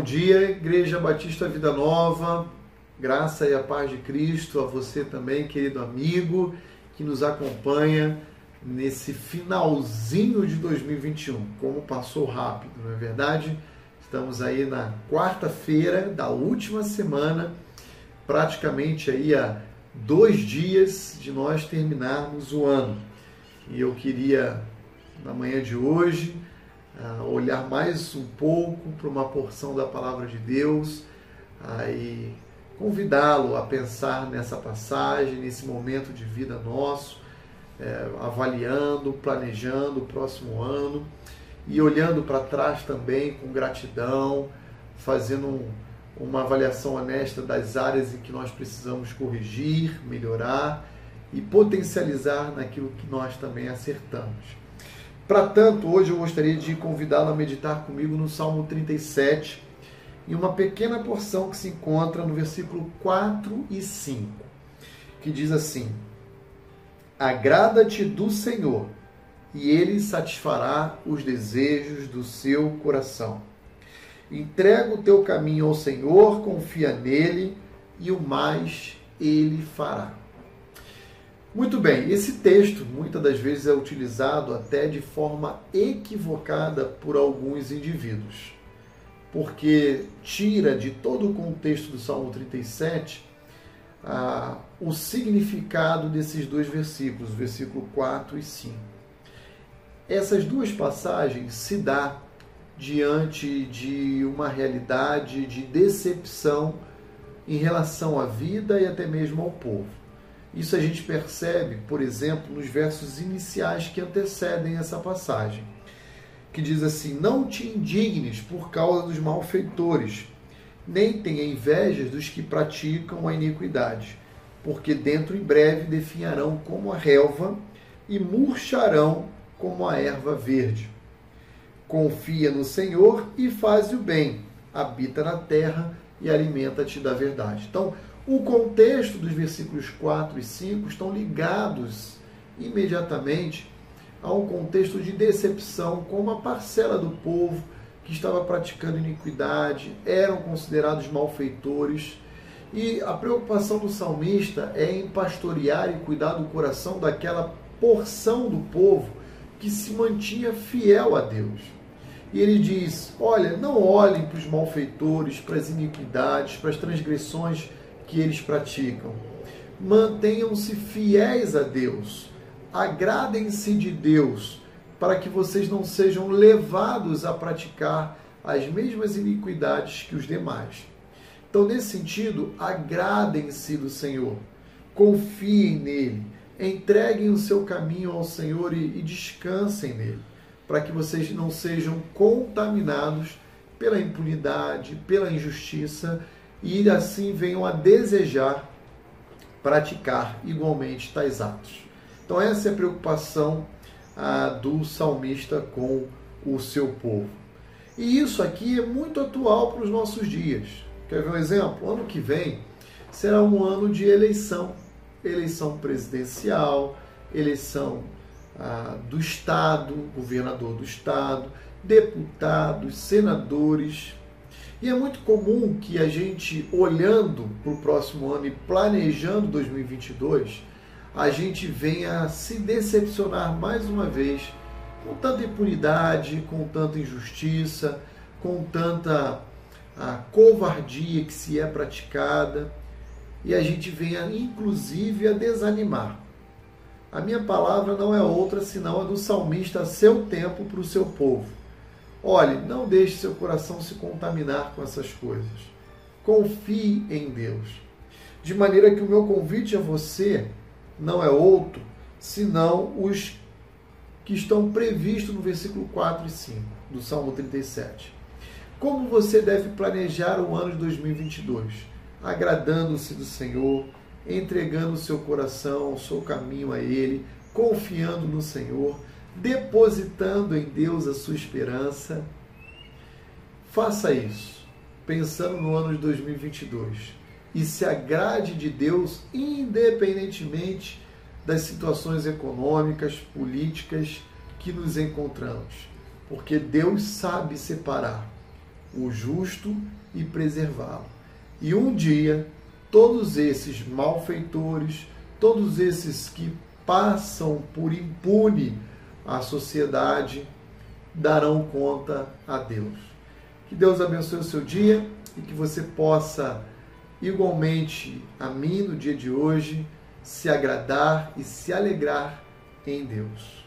bom dia, Igreja Batista Vida Nova. Graça e a paz de Cristo a você também, querido amigo, que nos acompanha nesse finalzinho de 2021. Como passou rápido, não é verdade? Estamos aí na quarta-feira da última semana, praticamente aí há dois dias de nós terminarmos o ano. E eu queria, na manhã de hoje, olhar mais um pouco para uma porção da palavra de Deus uh, e convidá-lo a pensar nessa passagem, nesse momento de vida nosso, uh, avaliando, planejando o próximo ano e olhando para trás também com gratidão, fazendo um, uma avaliação honesta das áreas em que nós precisamos corrigir, melhorar e potencializar naquilo que nós também acertamos. Para tanto, hoje eu gostaria de convidá-lo a meditar comigo no Salmo 37, em uma pequena porção que se encontra no versículo 4 e 5, que diz assim: Agrada-te do Senhor, e ele satisfará os desejos do seu coração. Entrega o teu caminho ao Senhor, confia nele, e o mais ele fará. Muito bem, esse texto muitas das vezes é utilizado até de forma equivocada por alguns indivíduos, porque tira de todo o contexto do Salmo 37 ah, o significado desses dois versículos, versículo 4 e 5. Essas duas passagens se dá diante de uma realidade de decepção em relação à vida e até mesmo ao povo. Isso a gente percebe, por exemplo, nos versos iniciais que antecedem essa passagem, que diz assim: Não te indignes por causa dos malfeitores, nem tenha inveja dos que praticam a iniquidade, porque dentro em breve definharão como a relva e murcharão como a erva verde. Confia no Senhor e faz o bem, habita na terra e alimenta-te da verdade. Então, o contexto dos versículos 4 e 5 estão ligados imediatamente a um contexto de decepção com uma parcela do povo que estava praticando iniquidade, eram considerados malfeitores. E a preocupação do salmista é em pastorear e cuidar do coração daquela porção do povo que se mantinha fiel a Deus. E ele diz: Olha, não olhem para os malfeitores, para as iniquidades, para as transgressões que eles praticam. Mantenham-se fiéis a Deus. Agradem-se de Deus, para que vocês não sejam levados a praticar as mesmas iniquidades que os demais. Então, nesse sentido, agradem-se do Senhor, confiem nele, entreguem o seu caminho ao Senhor e, e descansem nele, para que vocês não sejam contaminados pela impunidade, pela injustiça e assim venham a desejar praticar igualmente tais atos. Então, essa é a preocupação ah, do salmista com o seu povo. E isso aqui é muito atual para os nossos dias. Quer ver um exemplo? Ano que vem será um ano de eleição eleição presidencial, eleição ah, do Estado, governador do Estado, deputados, senadores, e é muito comum que a gente, olhando para o próximo ano e planejando 2022, a gente venha se decepcionar mais uma vez com tanta impunidade, com tanta injustiça, com tanta a covardia que se é praticada, e a gente venha inclusive a desanimar. A minha palavra não é outra senão a do salmista a seu tempo para o seu povo Olhe, não deixe seu coração se contaminar com essas coisas. Confie em Deus. De maneira que o meu convite a você não é outro, senão os que estão previstos no versículo 4 e 5 do Salmo 37. Como você deve planejar o ano de 2022? Agradando-se do Senhor, entregando seu coração, seu caminho a Ele, confiando no Senhor depositando em Deus a sua esperança. Faça isso, pensando no ano de 2022 e se agrade de Deus, independentemente das situações econômicas, políticas que nos encontramos, porque Deus sabe separar o justo e preservá-lo. E um dia, todos esses malfeitores, todos esses que passam por impune a sociedade, darão conta a Deus. Que Deus abençoe o seu dia e que você possa, igualmente a mim no dia de hoje, se agradar e se alegrar em Deus.